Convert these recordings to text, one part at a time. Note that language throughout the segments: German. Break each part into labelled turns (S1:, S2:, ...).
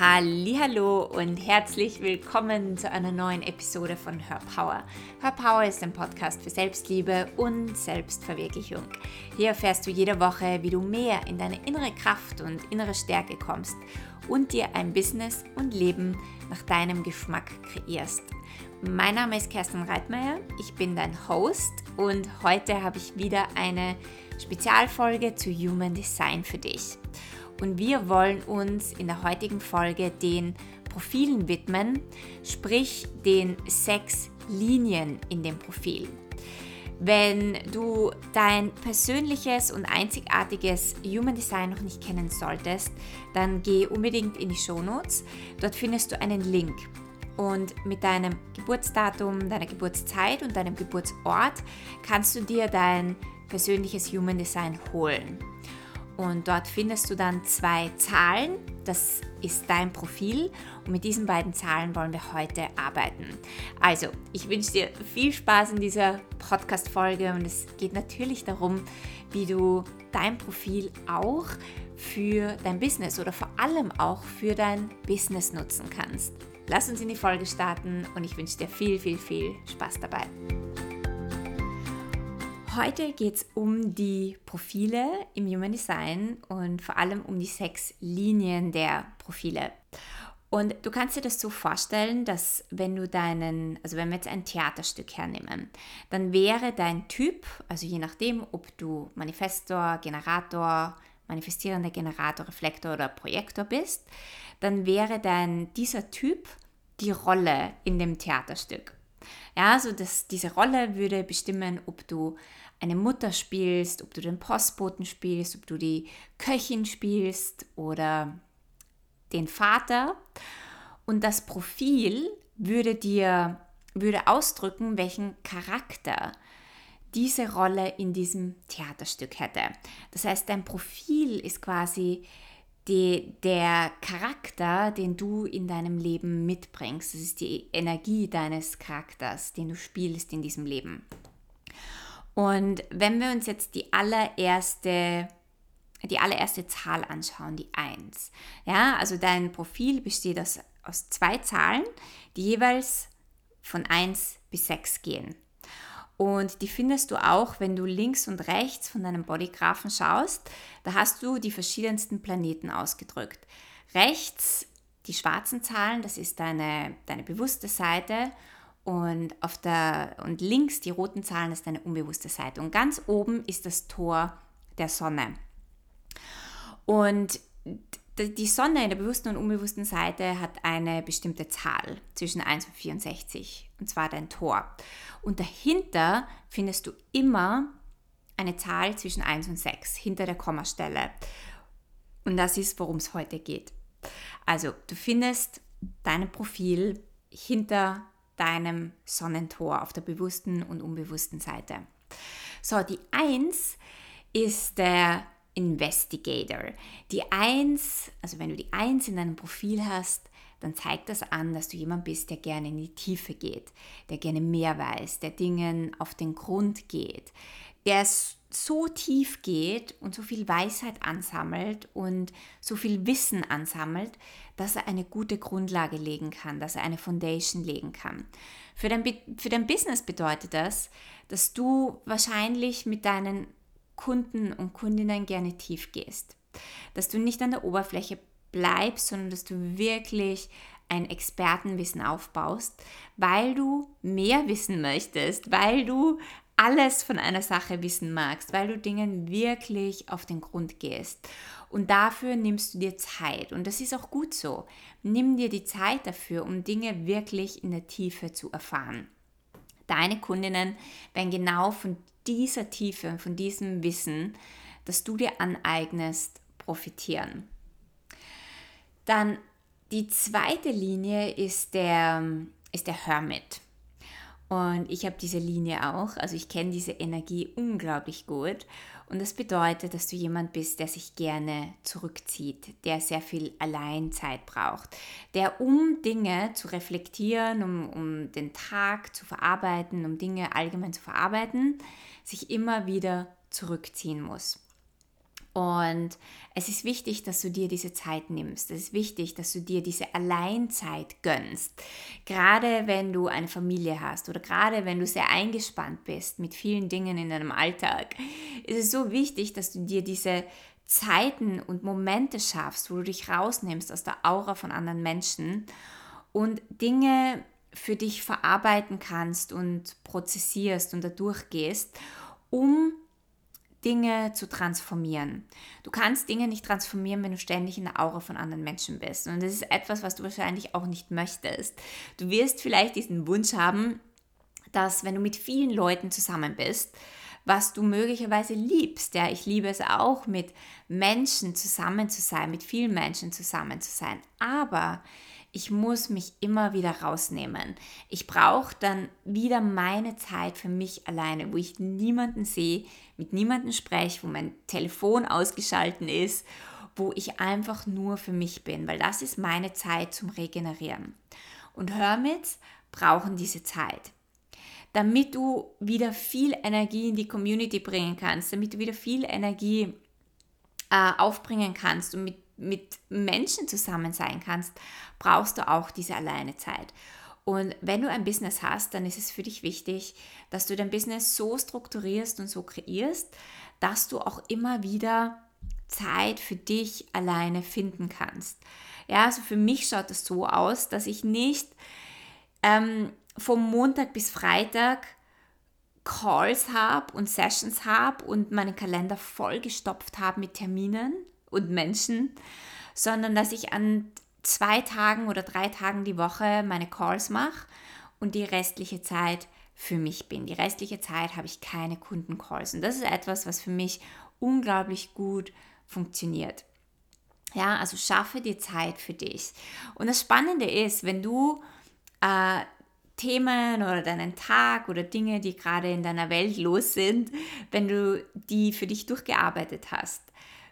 S1: Hallo und herzlich willkommen zu einer neuen Episode von Her Power. Her Power ist ein Podcast für Selbstliebe und Selbstverwirklichung. Hier erfährst du jede Woche, wie du mehr in deine innere Kraft und innere Stärke kommst und dir ein Business und Leben nach deinem Geschmack kreierst. Mein Name ist Kerstin Reitmeier, ich bin dein Host und heute habe ich wieder eine Spezialfolge zu Human Design für dich und wir wollen uns in der heutigen Folge den Profilen widmen, sprich den sechs Linien in dem Profil. Wenn du dein persönliches und einzigartiges Human Design noch nicht kennen solltest, dann geh unbedingt in die Show Notes. Dort findest du einen Link. Und mit deinem Geburtsdatum, deiner Geburtszeit und deinem Geburtsort kannst du dir dein persönliches Human Design holen. Und dort findest du dann zwei Zahlen. Das ist dein Profil. Und mit diesen beiden Zahlen wollen wir heute arbeiten. Also, ich wünsche dir viel Spaß in dieser Podcast-Folge. Und es geht natürlich darum, wie du dein Profil auch für dein Business oder vor allem auch für dein Business nutzen kannst. Lass uns in die Folge starten und ich wünsche dir viel, viel, viel Spaß dabei. Heute geht es um die Profile im Human Design und vor allem um die sechs Linien der Profile. Und du kannst dir das so vorstellen, dass wenn du deinen, also wenn wir jetzt ein Theaterstück hernehmen, dann wäre dein Typ, also je nachdem, ob du Manifestor, Generator, manifestierender Generator, Reflektor oder Projektor bist, dann wäre dein dieser Typ die Rolle in dem Theaterstück. Ja, also das, diese Rolle würde bestimmen, ob du eine Mutter spielst, ob du den Postboten spielst, ob du die Köchin spielst oder den Vater. Und das Profil würde dir würde ausdrücken, welchen Charakter diese Rolle in diesem Theaterstück hätte. Das heißt, dein Profil ist quasi die, der Charakter, den du in deinem Leben mitbringst. Das ist die Energie deines Charakters, den du spielst in diesem Leben. Und wenn wir uns jetzt die allererste, die allererste Zahl anschauen, die 1. Ja, also dein Profil besteht aus, aus zwei Zahlen, die jeweils von 1 bis 6 gehen. Und die findest du auch, wenn du links und rechts von deinem Bodygraphen schaust. Da hast du die verschiedensten Planeten ausgedrückt. Rechts die schwarzen Zahlen, das ist deine, deine bewusste Seite und, auf der, und links die roten Zahlen ist deine unbewusste Seite. Und ganz oben ist das Tor der Sonne. Und die Sonne in der bewussten und unbewussten Seite hat eine bestimmte Zahl zwischen 1 und 64, und zwar dein Tor. Und dahinter findest du immer eine Zahl zwischen 1 und 6, hinter der Kommastelle. Und das ist, worum es heute geht. Also, du findest dein Profil hinter deinem Sonnentor auf der bewussten und unbewussten Seite. So, die 1 ist der Investigator. Die 1, also wenn du die 1 in deinem Profil hast, dann zeigt das an, dass du jemand bist, der gerne in die Tiefe geht, der gerne mehr weiß, der Dingen auf den Grund geht, der so tief geht und so viel Weisheit ansammelt und so viel Wissen ansammelt, dass er eine gute Grundlage legen kann, dass er eine Foundation legen kann. Für dein, für dein Business bedeutet das, dass du wahrscheinlich mit deinen Kunden und Kundinnen gerne tief gehst. Dass du nicht an der Oberfläche bleibst, sondern dass du wirklich ein Expertenwissen aufbaust, weil du mehr wissen möchtest, weil du alles von einer Sache wissen magst, weil du Dingen wirklich auf den Grund gehst. Und dafür nimmst du dir Zeit. Und das ist auch gut so. Nimm dir die Zeit dafür, um Dinge wirklich in der Tiefe zu erfahren. Deine Kundinnen werden genau von dieser Tiefe, von diesem Wissen, das du dir aneignest, profitieren. Dann die zweite Linie ist der, ist der Hermit. Und ich habe diese Linie auch, also ich kenne diese Energie unglaublich gut. Und das bedeutet, dass du jemand bist, der sich gerne zurückzieht, der sehr viel Alleinzeit braucht, der um Dinge zu reflektieren, um, um den Tag zu verarbeiten, um Dinge allgemein zu verarbeiten, sich immer wieder zurückziehen muss. Und es ist wichtig, dass du dir diese Zeit nimmst. Es ist wichtig, dass du dir diese Alleinzeit gönnst. Gerade wenn du eine Familie hast oder gerade wenn du sehr eingespannt bist mit vielen Dingen in deinem Alltag, ist es so wichtig, dass du dir diese Zeiten und Momente schaffst, wo du dich rausnimmst aus der Aura von anderen Menschen und Dinge für dich verarbeiten kannst und prozessierst und da durchgehst, um Dinge zu transformieren. Du kannst Dinge nicht transformieren, wenn du ständig in der Aura von anderen Menschen bist. Und das ist etwas, was du wahrscheinlich auch nicht möchtest. Du wirst vielleicht diesen Wunsch haben, dass wenn du mit vielen Leuten zusammen bist, was du möglicherweise liebst. Ja, ich liebe es auch, mit Menschen zusammen zu sein, mit vielen Menschen zusammen zu sein. Aber ich muss mich immer wieder rausnehmen. Ich brauche dann wieder meine Zeit für mich alleine, wo ich niemanden sehe, mit niemandem spreche, wo mein Telefon ausgeschalten ist, wo ich einfach nur für mich bin, weil das ist meine Zeit zum Regenerieren. Und Hermits brauchen diese Zeit damit du wieder viel Energie in die Community bringen kannst, damit du wieder viel Energie äh, aufbringen kannst und mit, mit Menschen zusammen sein kannst, brauchst du auch diese alleine Zeit. Und wenn du ein Business hast, dann ist es für dich wichtig, dass du dein Business so strukturierst und so kreierst, dass du auch immer wieder Zeit für dich alleine finden kannst. Ja, also für mich schaut es so aus, dass ich nicht ähm, vom Montag bis Freitag Calls habe und Sessions habe und meinen Kalender vollgestopft habe mit Terminen und Menschen, sondern dass ich an zwei Tagen oder drei Tagen die Woche meine Calls mache und die restliche Zeit für mich bin. Die restliche Zeit habe ich keine Kundencalls und das ist etwas, was für mich unglaublich gut funktioniert. Ja, also schaffe dir Zeit für dich. Und das Spannende ist, wenn du äh, Themen oder deinen Tag oder Dinge, die gerade in deiner Welt los sind, wenn du die für dich durchgearbeitet hast,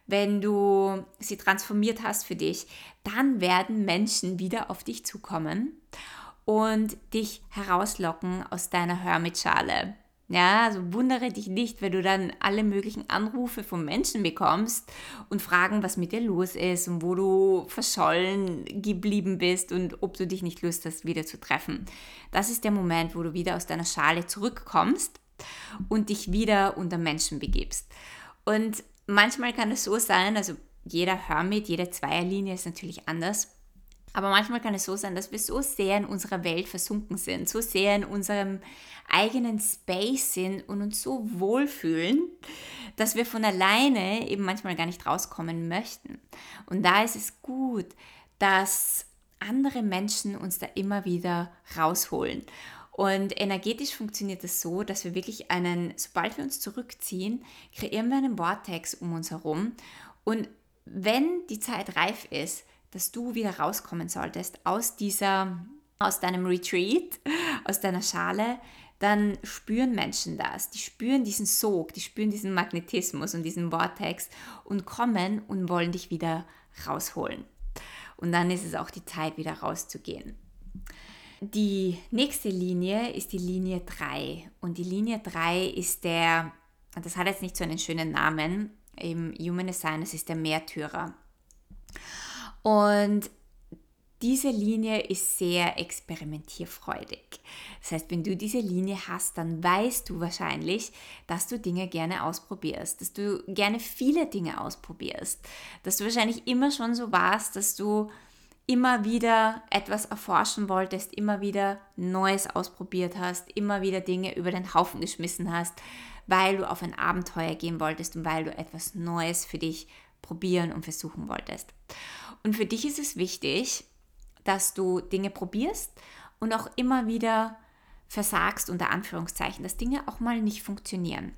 S1: wenn du sie transformiert hast für dich, dann werden Menschen wieder auf dich zukommen und dich herauslocken aus deiner Hermitschale. Ja, also wundere dich nicht, wenn du dann alle möglichen Anrufe von Menschen bekommst und fragen, was mit dir los ist und wo du verschollen geblieben bist und ob du dich nicht Lust hast, wieder zu treffen. Das ist der Moment, wo du wieder aus deiner Schale zurückkommst und dich wieder unter Menschen begibst. Und manchmal kann es so sein, also jeder Hermit, jede Zweierlinie ist natürlich anders. Aber manchmal kann es so sein, dass wir so sehr in unserer Welt versunken sind, so sehr in unserem eigenen Space sind und uns so wohlfühlen, dass wir von alleine eben manchmal gar nicht rauskommen möchten. Und da ist es gut, dass andere Menschen uns da immer wieder rausholen. Und energetisch funktioniert es das so, dass wir wirklich einen, sobald wir uns zurückziehen, kreieren wir einen Vortex um uns herum. Und wenn die Zeit reif ist, dass du wieder rauskommen solltest aus dieser, aus deinem Retreat, aus deiner Schale, dann spüren Menschen das. Die spüren diesen Sog, die spüren diesen Magnetismus und diesen Vortex und kommen und wollen dich wieder rausholen. Und dann ist es auch die Zeit, wieder rauszugehen. Die nächste Linie ist die Linie 3. Und die Linie 3 ist der, das hat jetzt nicht so einen schönen Namen im Human Design, es ist der Märtyrer. Und diese Linie ist sehr experimentierfreudig. Das heißt, wenn du diese Linie hast, dann weißt du wahrscheinlich, dass du Dinge gerne ausprobierst, dass du gerne viele Dinge ausprobierst, dass du wahrscheinlich immer schon so warst, dass du immer wieder etwas erforschen wolltest, immer wieder Neues ausprobiert hast, immer wieder Dinge über den Haufen geschmissen hast, weil du auf ein Abenteuer gehen wolltest und weil du etwas Neues für dich probieren und versuchen wolltest. Und für dich ist es wichtig, dass du Dinge probierst und auch immer wieder versagst, unter Anführungszeichen, dass Dinge auch mal nicht funktionieren.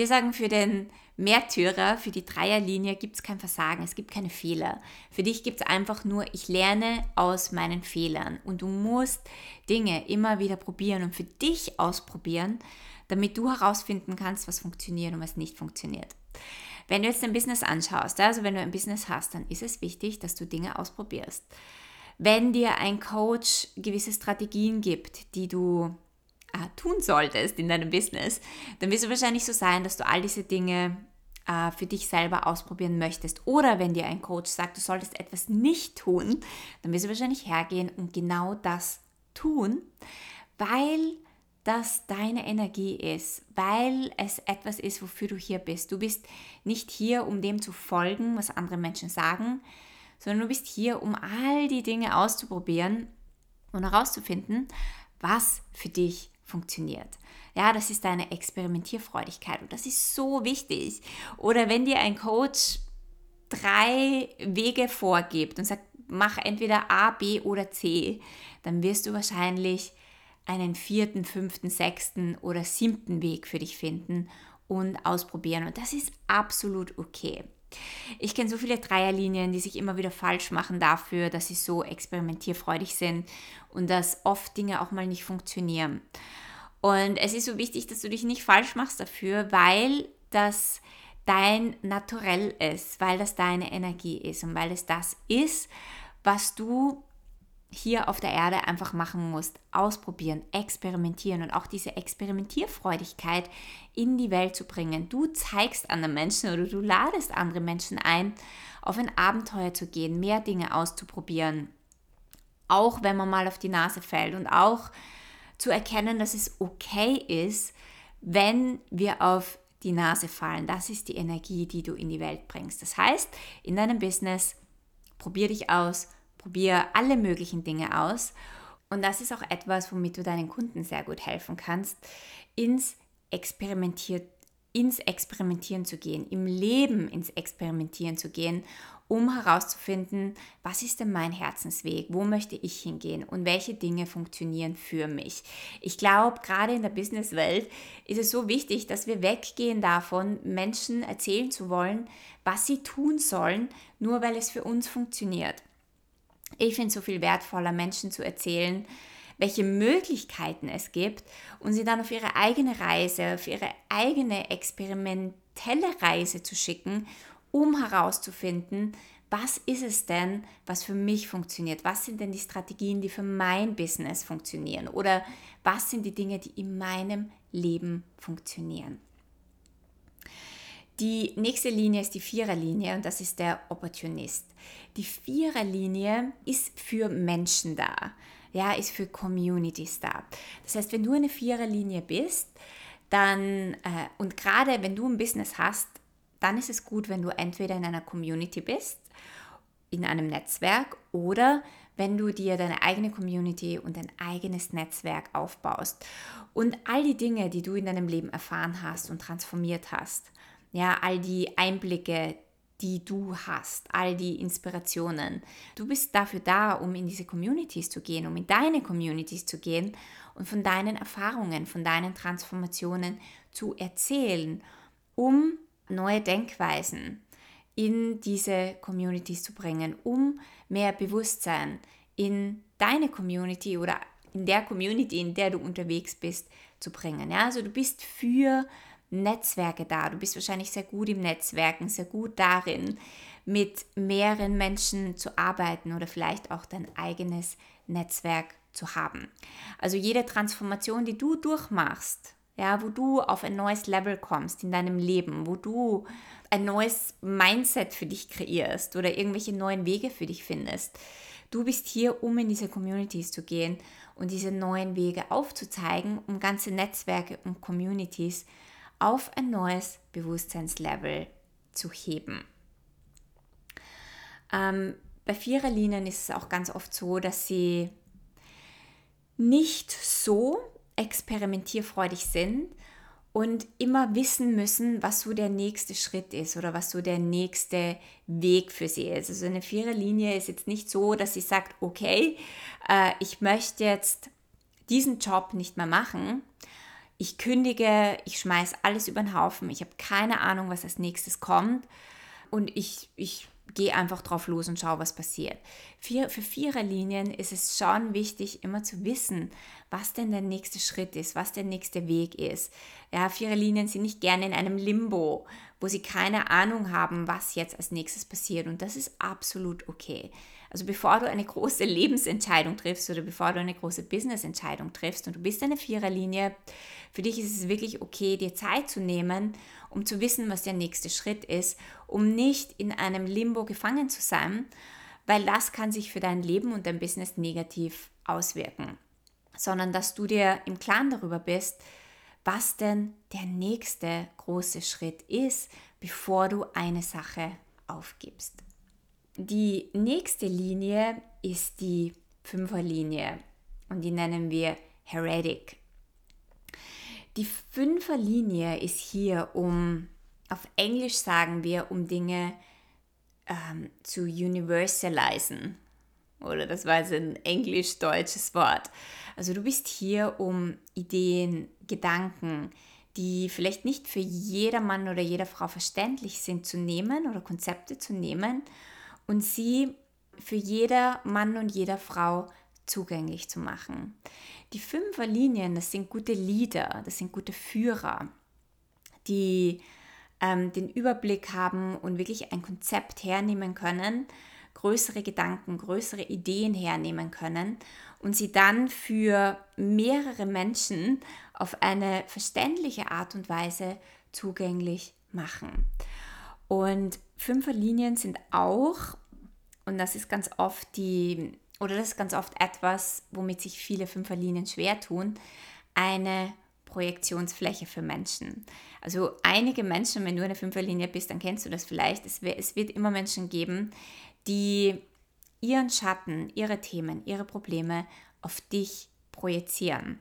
S1: Wir sagen für den Märtyrer, für die Dreierlinie gibt es kein Versagen, es gibt keine Fehler. Für dich gibt es einfach nur, ich lerne aus meinen Fehlern und du musst Dinge immer wieder probieren und für dich ausprobieren, damit du herausfinden kannst, was funktioniert und was nicht funktioniert. Wenn du jetzt dein Business anschaust, also wenn du ein Business hast, dann ist es wichtig, dass du Dinge ausprobierst. Wenn dir ein Coach gewisse Strategien gibt, die du äh, tun solltest in deinem Business, dann wirst du wahrscheinlich so sein, dass du all diese Dinge äh, für dich selber ausprobieren möchtest oder wenn dir ein Coach sagt, du solltest etwas nicht tun, dann wirst du wahrscheinlich hergehen und genau das tun, weil das deine Energie ist, weil es etwas ist, wofür du hier bist. Du bist nicht hier, um dem zu folgen, was andere Menschen sagen, sondern du bist hier, um all die Dinge auszuprobieren und herauszufinden, was für dich funktioniert. Ja, das ist deine Experimentierfreudigkeit und das ist so wichtig. Oder wenn dir ein Coach drei Wege vorgibt und sagt, mach entweder A, B oder C, dann wirst du wahrscheinlich einen vierten, fünften, sechsten oder siebten Weg für dich finden und ausprobieren. Und das ist absolut okay. Ich kenne so viele Dreierlinien, die sich immer wieder falsch machen dafür, dass sie so experimentierfreudig sind und dass oft Dinge auch mal nicht funktionieren. Und es ist so wichtig, dass du dich nicht falsch machst dafür, weil das dein Naturell ist, weil das deine Energie ist und weil es das ist, was du hier auf der Erde einfach machen musst. Ausprobieren, experimentieren und auch diese Experimentierfreudigkeit in die Welt zu bringen. Du zeigst anderen Menschen oder du ladest andere Menschen ein, auf ein Abenteuer zu gehen, mehr Dinge auszuprobieren. Auch wenn man mal auf die Nase fällt und auch zu erkennen, dass es okay ist, wenn wir auf die Nase fallen. Das ist die Energie, die du in die Welt bringst. Das heißt, in deinem Business probier dich aus, probier alle möglichen Dinge aus. Und das ist auch etwas, womit du deinen Kunden sehr gut helfen kannst, ins Experimentieren ins Experimentieren zu gehen, im Leben ins Experimentieren zu gehen, um herauszufinden, was ist denn mein Herzensweg, wo möchte ich hingehen und welche Dinge funktionieren für mich. Ich glaube, gerade in der Businesswelt ist es so wichtig, dass wir weggehen davon, Menschen erzählen zu wollen, was sie tun sollen, nur weil es für uns funktioniert. Ich finde es so viel wertvoller, Menschen zu erzählen, welche Möglichkeiten es gibt und sie dann auf ihre eigene Reise, auf ihre eigene experimentelle Reise zu schicken, um herauszufinden, was ist es denn, was für mich funktioniert? Was sind denn die Strategien, die für mein Business funktionieren? Oder was sind die Dinge, die in meinem Leben funktionieren? Die nächste Linie ist die Viererlinie und das ist der Opportunist. Die Viererlinie ist für Menschen da ja, ist für Communities da. Das heißt, wenn du eine Viererlinie bist, dann, äh, und gerade wenn du ein Business hast, dann ist es gut, wenn du entweder in einer Community bist, in einem Netzwerk oder wenn du dir deine eigene Community und dein eigenes Netzwerk aufbaust und all die Dinge, die du in deinem Leben erfahren hast und transformiert hast, ja, all die Einblicke, die du hast, all die Inspirationen. Du bist dafür da, um in diese Communities zu gehen, um in deine Communities zu gehen und von deinen Erfahrungen, von deinen Transformationen zu erzählen, um neue Denkweisen in diese Communities zu bringen, um mehr Bewusstsein in deine Community oder in der Community, in der du unterwegs bist, zu bringen. Ja, also du bist für Netzwerke da. Du bist wahrscheinlich sehr gut im Netzwerken, sehr gut darin, mit mehreren Menschen zu arbeiten oder vielleicht auch dein eigenes Netzwerk zu haben. Also jede Transformation, die du durchmachst, ja, wo du auf ein neues Level kommst in deinem Leben, wo du ein neues Mindset für dich kreierst oder irgendwelche neuen Wege für dich findest. Du bist hier, um in diese Communities zu gehen und diese neuen Wege aufzuzeigen, um ganze Netzwerke und Communities auf ein neues Bewusstseinslevel zu heben. Ähm, bei Viererlinien ist es auch ganz oft so, dass sie nicht so experimentierfreudig sind und immer wissen müssen, was so der nächste Schritt ist oder was so der nächste Weg für sie ist. Also eine Viererlinie ist jetzt nicht so, dass sie sagt, okay, äh, ich möchte jetzt diesen Job nicht mehr machen, ich kündige, ich schmeiße alles über den Haufen, ich habe keine Ahnung, was als nächstes kommt und ich, ich gehe einfach drauf los und schaue, was passiert. Für, für Viererlinien ist es schon wichtig, immer zu wissen, was denn der nächste Schritt ist, was der nächste Weg ist. Ja, Viererlinien sind nicht gerne in einem Limbo, wo sie keine Ahnung haben, was jetzt als nächstes passiert. Und das ist absolut okay. Also bevor du eine große Lebensentscheidung triffst oder bevor du eine große Businessentscheidung triffst und du bist eine Viererlinie, für dich ist es wirklich okay, dir Zeit zu nehmen, um zu wissen, was der nächste Schritt ist, um nicht in einem Limbo gefangen zu sein, weil das kann sich für dein Leben und dein Business negativ auswirken, sondern dass du dir im Klaren darüber bist, was denn der nächste große Schritt ist, bevor du eine Sache aufgibst. Die nächste Linie ist die Fünferlinie und die nennen wir Heretic. Die Fünferlinie ist hier, um, auf Englisch sagen wir, um Dinge ähm, zu universalisen. Oder das war jetzt ein englisch-deutsches Wort. Also du bist hier, um Ideen, Gedanken, die vielleicht nicht für jeder Mann oder jede Frau verständlich sind, zu nehmen oder Konzepte zu nehmen und sie für jeder Mann und jeder Frau zugänglich zu machen. Die Fünferlinien, das sind gute Leader, das sind gute Führer, die ähm, den Überblick haben und wirklich ein Konzept hernehmen können, größere Gedanken, größere Ideen hernehmen können und sie dann für mehrere Menschen auf eine verständliche Art und Weise zugänglich machen. Und Fünferlinien sind auch und das ist ganz oft die, oder das ist ganz oft etwas, womit sich viele Fünferlinien schwer tun, eine Projektionsfläche für Menschen. Also einige Menschen, wenn du eine Fünferlinie bist, dann kennst du das vielleicht. Es, es wird immer Menschen geben, die ihren Schatten, ihre Themen, ihre Probleme auf dich projizieren.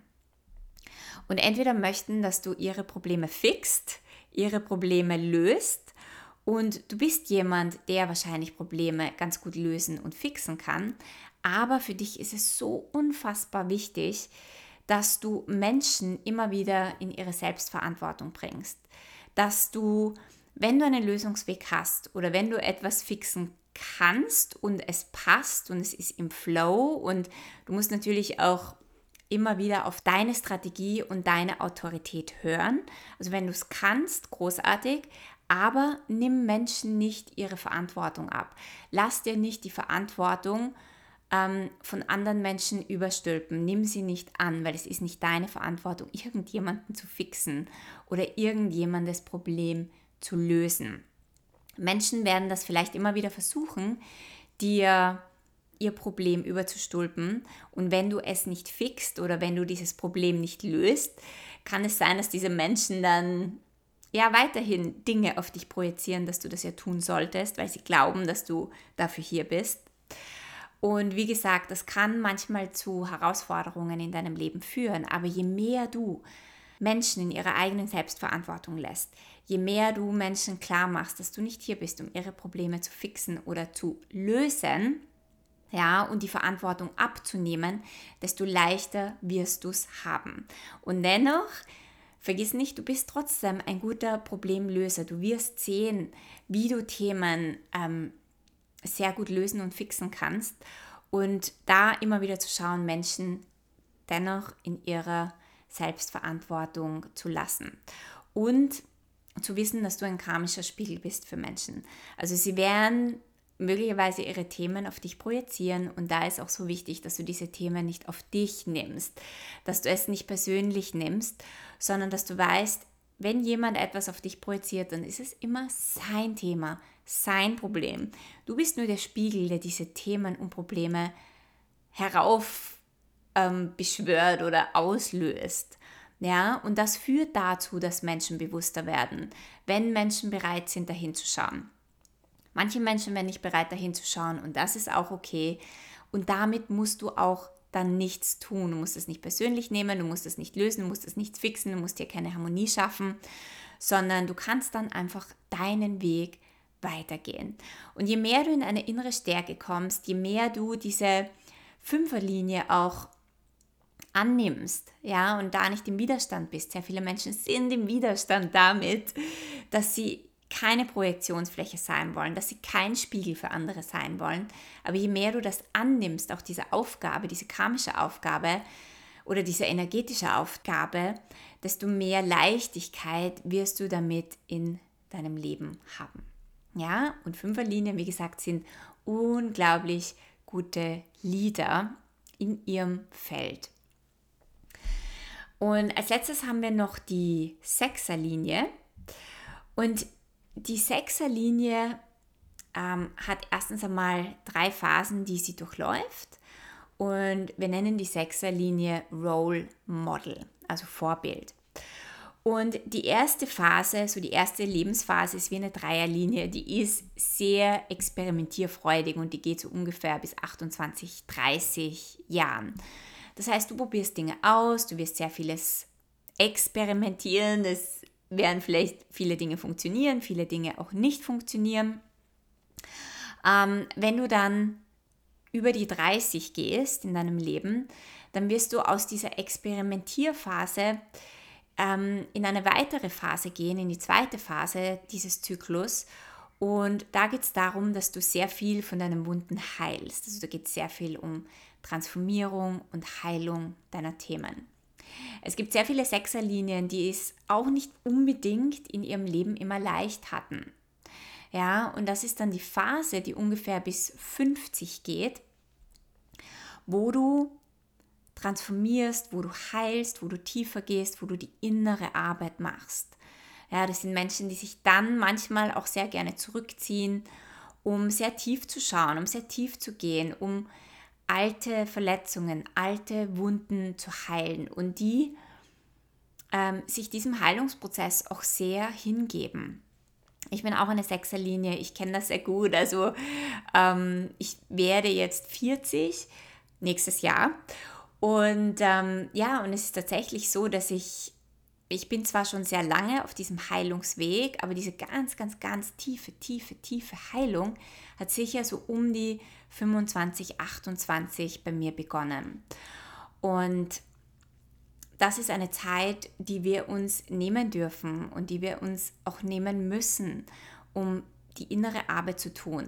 S1: Und entweder möchten, dass du ihre Probleme fixt, ihre Probleme löst und du bist jemand, der wahrscheinlich Probleme ganz gut lösen und fixen kann. Aber für dich ist es so unfassbar wichtig, dass du Menschen immer wieder in ihre Selbstverantwortung bringst. Dass du, wenn du einen Lösungsweg hast oder wenn du etwas fixen kannst und es passt und es ist im Flow und du musst natürlich auch immer wieder auf deine Strategie und deine Autorität hören. Also wenn du es kannst, großartig, aber nimm Menschen nicht ihre Verantwortung ab. Lass dir nicht die Verantwortung ähm, von anderen Menschen überstülpen. Nimm sie nicht an, weil es ist nicht deine Verantwortung, irgendjemanden zu fixen oder irgendjemandes Problem zu lösen. Menschen werden das vielleicht immer wieder versuchen, dir ihr Problem überzustülpen. Und wenn du es nicht fixt oder wenn du dieses Problem nicht löst, kann es sein, dass diese Menschen dann ja weiterhin Dinge auf dich projizieren, dass du das ja tun solltest, weil sie glauben, dass du dafür hier bist. Und wie gesagt, das kann manchmal zu Herausforderungen in deinem Leben führen, aber je mehr du Menschen in ihrer eigenen Selbstverantwortung lässt, je mehr du Menschen klar machst, dass du nicht hier bist, um ihre Probleme zu fixen oder zu lösen, ja, und die Verantwortung abzunehmen, desto leichter wirst du es haben. Und dennoch Vergiss nicht, du bist trotzdem ein guter Problemlöser. Du wirst sehen, wie du Themen ähm, sehr gut lösen und fixen kannst. Und da immer wieder zu schauen, Menschen dennoch in ihrer Selbstverantwortung zu lassen. Und zu wissen, dass du ein karmischer Spiegel bist für Menschen. Also sie werden möglicherweise ihre Themen auf dich projizieren und da ist auch so wichtig, dass du diese Themen nicht auf dich nimmst, dass du es nicht persönlich nimmst, sondern dass du weißt, wenn jemand etwas auf dich projiziert, dann ist es immer sein Thema, sein Problem. Du bist nur der Spiegel, der diese Themen und Probleme herauf ähm, oder auslöst. Ja, und das führt dazu, dass Menschen bewusster werden, wenn Menschen bereit sind, dahin zu schauen. Manche Menschen werden nicht bereit, dahin zu schauen und das ist auch okay. Und damit musst du auch dann nichts tun. Du musst es nicht persönlich nehmen, du musst es nicht lösen, du musst es nicht fixen, du musst dir keine Harmonie schaffen, sondern du kannst dann einfach deinen Weg weitergehen. Und je mehr du in eine innere Stärke kommst, je mehr du diese Fünferlinie auch annimmst, ja, und da nicht im Widerstand bist. Sehr viele Menschen sind im Widerstand damit, dass sie keine Projektionsfläche sein wollen, dass sie kein Spiegel für andere sein wollen. Aber je mehr du das annimmst, auch diese Aufgabe, diese karmische Aufgabe, oder diese energetische Aufgabe, desto mehr Leichtigkeit wirst du damit in deinem Leben haben. Ja, und Fünferlinien, wie gesagt, sind unglaublich gute Lieder in ihrem Feld. Und als letztes haben wir noch die Sechserlinie. Und die Sechserlinie ähm, hat erstens einmal drei Phasen, die sie durchläuft. Und wir nennen die Sechserlinie Role Model, also Vorbild. Und die erste Phase, so die erste Lebensphase ist wie eine Dreierlinie, die ist sehr experimentierfreudig und die geht so ungefähr bis 28, 30 Jahren. Das heißt, du probierst Dinge aus, du wirst sehr vieles experimentieren, es werden vielleicht viele Dinge funktionieren, viele Dinge auch nicht funktionieren. Ähm, wenn du dann über die 30 gehst in deinem Leben, dann wirst du aus dieser Experimentierphase ähm, in eine weitere Phase gehen, in die zweite Phase dieses Zyklus. Und da geht es darum, dass du sehr viel von deinen Wunden heilst. Also da geht es sehr viel um Transformierung und Heilung deiner Themen. Es gibt sehr viele Sechserlinien, die es auch nicht unbedingt in ihrem Leben immer leicht hatten. Ja, und das ist dann die Phase, die ungefähr bis 50 geht, wo du transformierst, wo du heilst, wo du tiefer gehst, wo du die innere Arbeit machst. Ja, das sind Menschen, die sich dann manchmal auch sehr gerne zurückziehen, um sehr tief zu schauen, um sehr tief zu gehen, um alte Verletzungen, alte Wunden zu heilen und die ähm, sich diesem Heilungsprozess auch sehr hingeben. Ich bin auch eine Sechserlinie, ich kenne das sehr gut. Also ähm, ich werde jetzt 40 nächstes Jahr und ähm, ja, und es ist tatsächlich so, dass ich, ich bin zwar schon sehr lange auf diesem Heilungsweg, aber diese ganz, ganz, ganz tiefe, tiefe, tiefe Heilung hat sicher so um die 25, 28 bei mir begonnen. Und das ist eine Zeit, die wir uns nehmen dürfen und die wir uns auch nehmen müssen, um die innere Arbeit zu tun.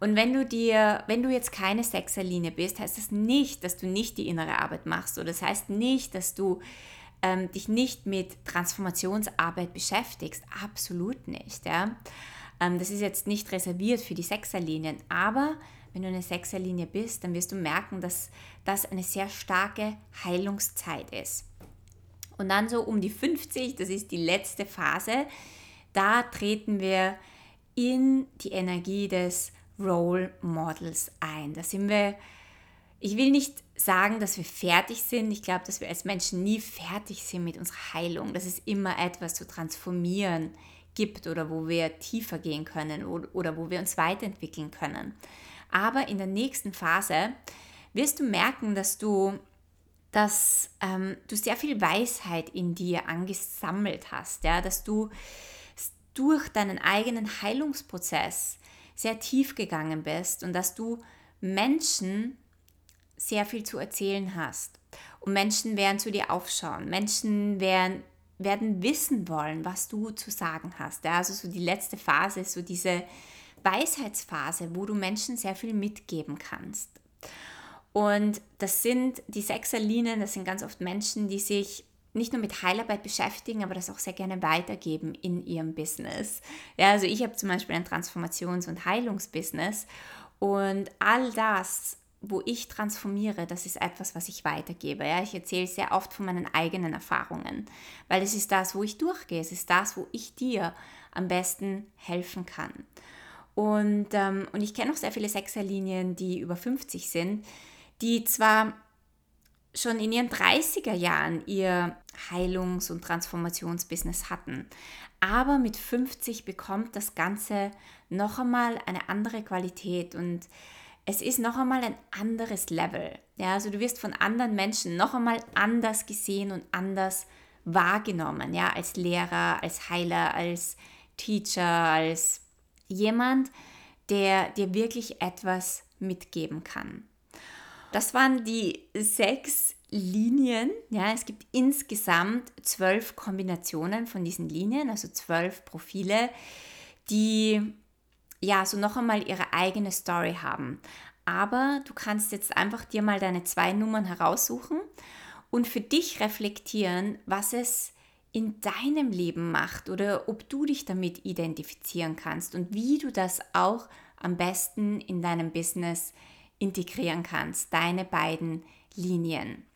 S1: Und wenn du dir, wenn du jetzt keine Sechserlinie bist, heißt das nicht, dass du nicht die innere Arbeit machst. Oder das heißt nicht, dass du ähm, dich nicht mit Transformationsarbeit beschäftigst. Absolut nicht. Ja? Ähm, das ist jetzt nicht reserviert für die Sechserlinien. Aber wenn du eine Sechserlinie bist, dann wirst du merken, dass das eine sehr starke Heilungszeit ist. Und dann so um die 50, das ist die letzte Phase, da treten wir in die Energie des Role Models ein. Da sind wir, ich will nicht sagen, dass wir fertig sind. Ich glaube, dass wir als Menschen nie fertig sind mit unserer Heilung, dass es immer etwas zu transformieren gibt oder wo wir tiefer gehen können oder, wo wir uns weiterentwickeln können. Aber in der nächsten Phase wirst du merken, dass du dass ähm, du sehr viel Weisheit in dir angesammelt hast, ja, dass du durch deinen eigenen Heilungsprozess sehr tief gegangen bist und dass du Menschen sehr viel zu erzählen hast. Und Menschen werden zu dir aufschauen. Menschen werden, werden wissen wollen, was du zu sagen hast. Ja, also so die letzte Phase, so diese Weisheitsphase, wo du Menschen sehr viel mitgeben kannst. Und das sind die Sechserlinien, das sind ganz oft Menschen, die sich nicht nur mit Heilarbeit beschäftigen, aber das auch sehr gerne weitergeben in ihrem Business. Ja, also ich habe zum Beispiel ein Transformations- und Heilungsbusiness und all das, wo ich transformiere, das ist etwas, was ich weitergebe. Ja, ich erzähle sehr oft von meinen eigenen Erfahrungen, weil es ist das, wo ich durchgehe, es ist das, wo ich dir am besten helfen kann. Und, ähm, und ich kenne auch sehr viele Sechserlinien, die über 50 sind, die zwar schon in ihren 30er Jahren ihr Heilungs- und Transformationsbusiness hatten. Aber mit 50 bekommt das Ganze noch einmal eine andere Qualität und es ist noch einmal ein anderes Level. Ja, also du wirst von anderen Menschen noch einmal anders gesehen und anders wahrgenommen, ja, als Lehrer, als Heiler, als Teacher, als jemand, der dir wirklich etwas mitgeben kann. Das waren die sechs Linien. Ja, es gibt insgesamt zwölf Kombinationen von diesen Linien, also zwölf Profile, die ja so noch einmal ihre eigene Story haben. Aber du kannst jetzt einfach dir mal deine zwei Nummern heraussuchen und für dich reflektieren, was es in deinem Leben macht oder ob du dich damit identifizieren kannst und wie du das auch am besten in deinem Business integrieren kannst, deine beiden Linien.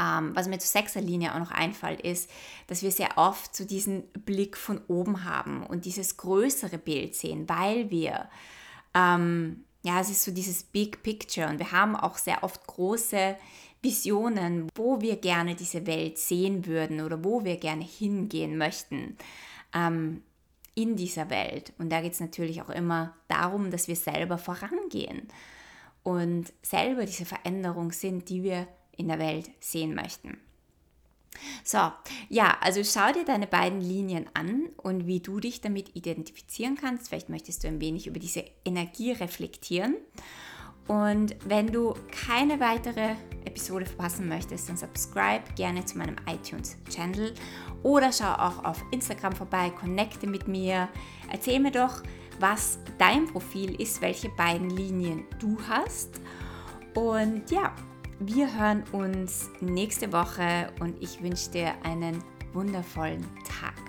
S1: Ähm, was mir zur Sechserlinie auch noch einfällt, ist, dass wir sehr oft so diesen Blick von oben haben und dieses größere Bild sehen, weil wir, ähm, ja, es ist so dieses Big Picture und wir haben auch sehr oft große Visionen, wo wir gerne diese Welt sehen würden oder wo wir gerne hingehen möchten ähm, in dieser Welt. Und da geht es natürlich auch immer darum, dass wir selber vorangehen und selber diese Veränderung sind, die wir in der Welt sehen möchten. So, ja, also schau dir deine beiden Linien an und wie du dich damit identifizieren kannst. Vielleicht möchtest du ein wenig über diese Energie reflektieren. Und wenn du keine weitere Episode verpassen möchtest, dann subscribe gerne zu meinem iTunes-Channel oder schau auch auf Instagram vorbei, connecte mit mir, erzähl mir doch, was dein Profil ist, welche beiden Linien du hast. Und ja, wir hören uns nächste Woche und ich wünsche dir einen wundervollen Tag.